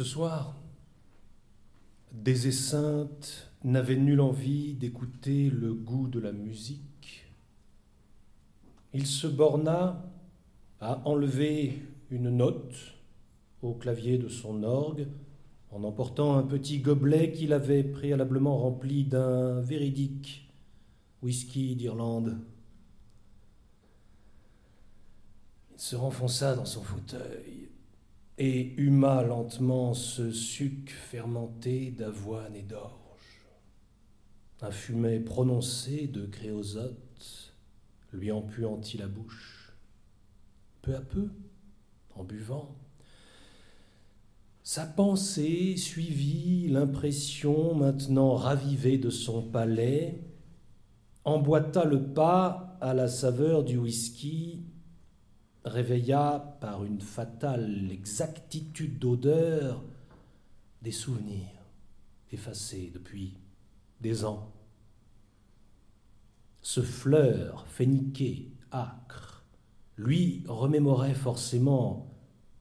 Ce soir, des Sainte n'avait nulle envie d'écouter le goût de la musique. Il se borna à enlever une note au clavier de son orgue en emportant un petit gobelet qu'il avait préalablement rempli d'un véridique whisky d'Irlande. Il se renfonça dans son fauteuil et huma lentement ce suc fermenté d'avoine et d'orge. Un fumet prononcé de créosote lui empuantit la bouche. Peu à peu, en buvant, sa pensée suivit l'impression maintenant ravivée de son palais, emboîta le pas à la saveur du whisky réveilla par une fatale exactitude d'odeur des souvenirs effacés depuis des ans. Ce fleur féniqué, âcre, lui remémorait forcément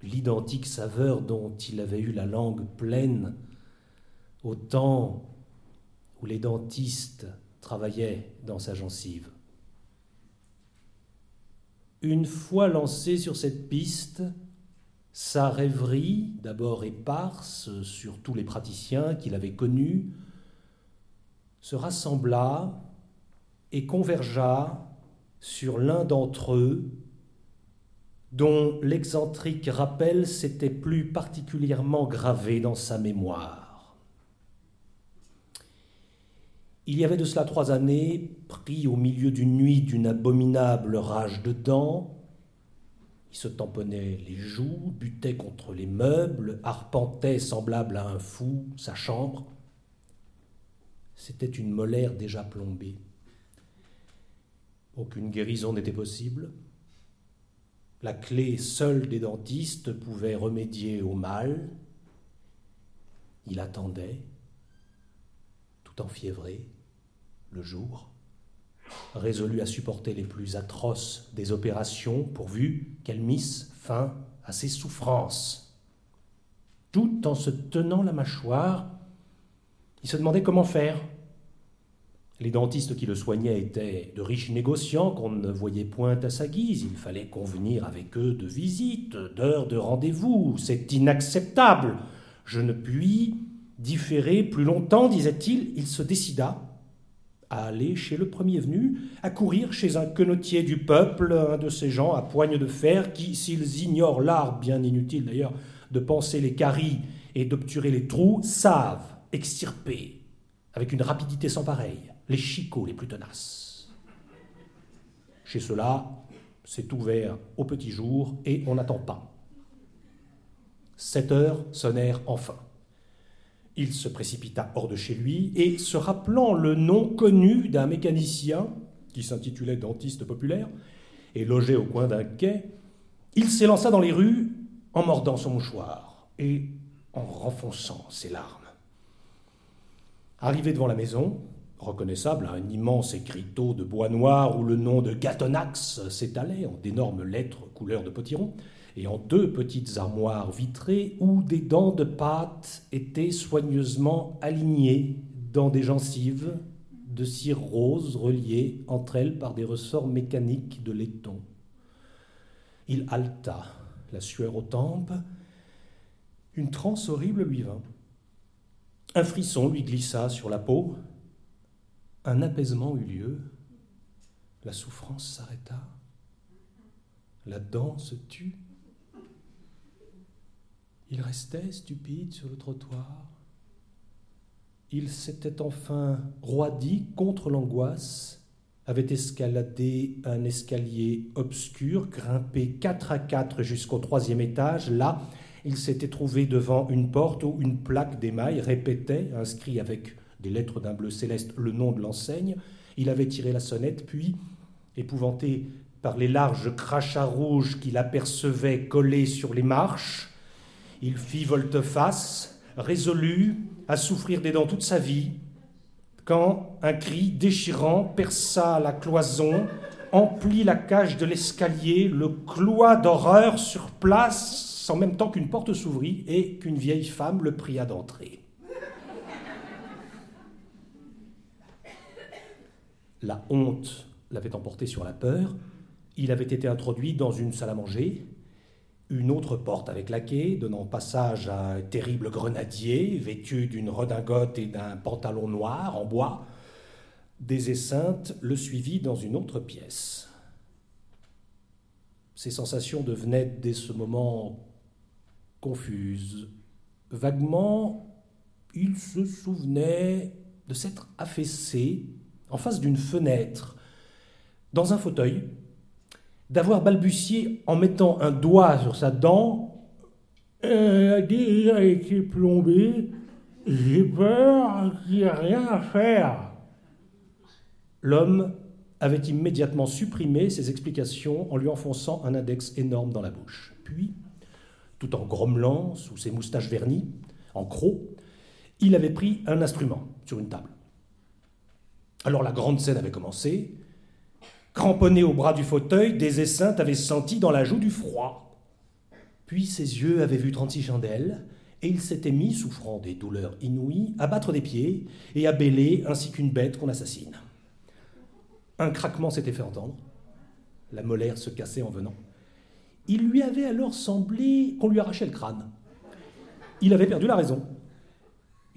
l'identique saveur dont il avait eu la langue pleine au temps où les dentistes travaillaient dans sa gencive. Une fois lancé sur cette piste, sa rêverie, d'abord éparse sur tous les praticiens qu'il avait connus, se rassembla et convergea sur l'un d'entre eux, dont l'excentrique rappel s'était plus particulièrement gravé dans sa mémoire. Il y avait de cela trois années, pris au milieu d'une nuit d'une abominable rage de dents, il se tamponnait les joues, butait contre les meubles, arpentait, semblable à un fou, sa chambre. C'était une molaire déjà plombée. Aucune guérison n'était possible. La clé seule des dentistes pouvait remédier au mal. Il attendait, tout enfiévré le jour, résolu à supporter les plus atroces des opérations pourvu qu'elles missent fin à ses souffrances. Tout en se tenant la mâchoire, il se demandait comment faire. Les dentistes qui le soignaient étaient de riches négociants qu'on ne voyait point à sa guise. Il fallait convenir avec eux de visites, d'heures de rendez-vous. C'est inacceptable. Je ne puis différer plus longtemps, disait-il. Il se décida à aller chez le premier venu, à courir chez un quenotier du peuple, un de ces gens à poigne de fer qui, s'ils ignorent l'art, bien inutile d'ailleurs, de penser les caries et d'obturer les trous, savent extirper, avec une rapidité sans pareille, les chicots les plus tenaces. Chez cela, c'est ouvert au petit jour et on n'attend pas. Sept heures sonnèrent enfin. Il se précipita hors de chez lui et, se rappelant le nom connu d'un mécanicien qui s'intitulait dentiste populaire et logeait au coin d'un quai, il s'élança dans les rues en mordant son mouchoir et en renfonçant ses larmes. Arrivé devant la maison, reconnaissable à un immense écriteau de bois noir où le nom de Gatonax s'étalait en d'énormes lettres couleur de potiron, et en deux petites armoires vitrées où des dents de pâte étaient soigneusement alignées dans des gencives de cire rose reliées entre elles par des ressorts mécaniques de laiton. Il halta, la sueur aux tempes. Une transe horrible lui vint. Un frisson lui glissa sur la peau. Un apaisement eut lieu. La souffrance s'arrêta. La dent se tut. Il restait stupide sur le trottoir. Il s'était enfin roidi contre l'angoisse, avait escaladé un escalier obscur, grimpé quatre à quatre jusqu'au troisième étage. Là, il s'était trouvé devant une porte où une plaque d'émail répétait, inscrit avec des lettres d'un bleu céleste, le nom de l'enseigne. Il avait tiré la sonnette, puis, épouvanté par les larges crachats rouges qu'il apercevait collés sur les marches, il fit volte-face, résolu à souffrir des dents toute sa vie, quand un cri déchirant perça la cloison, emplit la cage de l'escalier, le cloua d'horreur sur place, sans même temps qu'une porte s'ouvrit et qu'une vieille femme le pria d'entrer. La honte l'avait emporté sur la peur. Il avait été introduit dans une salle à manger. Une autre porte avait claqué, donnant passage à un terrible grenadier, vêtu d'une redingote et d'un pantalon noir en bois. Des esseintes le suivit dans une autre pièce. Ses sensations devenaient dès ce moment confuses. Vaguement, il se souvenait de s'être affaissé en face d'une fenêtre, dans un fauteuil, d'avoir balbutié en mettant un doigt sur sa dent Elle a déjà été plombée, j'ai peur qu'il rien à faire. L'homme avait immédiatement supprimé ses explications en lui enfonçant un index énorme dans la bouche. Puis, tout en grommelant sous ses moustaches vernies, en croc, il avait pris un instrument sur une table. Alors la grande scène avait commencé. Cramponné au bras du fauteuil, des esseintes avaient senti dans la joue du froid. Puis ses yeux avaient vu 36 chandelles, et il s'était mis, souffrant des douleurs inouïes, à battre des pieds et à bêler ainsi qu'une bête qu'on assassine. Un craquement s'était fait entendre. La molaire se cassait en venant. Il lui avait alors semblé qu'on lui arrachait le crâne. Il avait perdu la raison.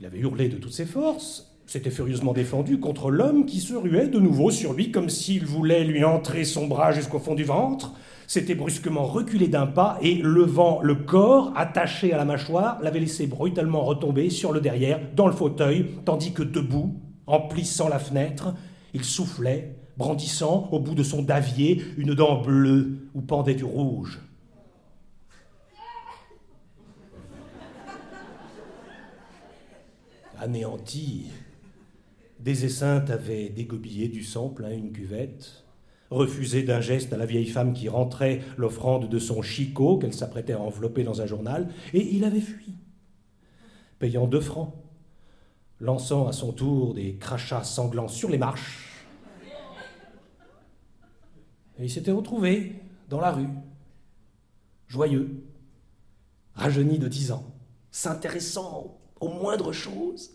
Il avait hurlé de toutes ses forces, s'était furieusement défendu contre l'homme qui se ruait de nouveau sur lui comme s'il voulait lui entrer son bras jusqu'au fond du ventre, s'était brusquement reculé d'un pas et, levant le corps attaché à la mâchoire, l'avait laissé brutalement retomber sur le derrière, dans le fauteuil, tandis que debout, en plissant la fenêtre, il soufflait, brandissant au bout de son davier une dent bleue où pendait du rouge. Anéanti, des esseintes avaient dégobillé du sang plein une cuvette, refusé d'un geste à la vieille femme qui rentrait l'offrande de son chicot qu'elle s'apprêtait à envelopper dans un journal, et il avait fui, payant deux francs, lançant à son tour des crachats sanglants sur les marches. Et il s'était retrouvé dans la rue, joyeux, rajeuni de dix ans, s'intéressant aux moindres choses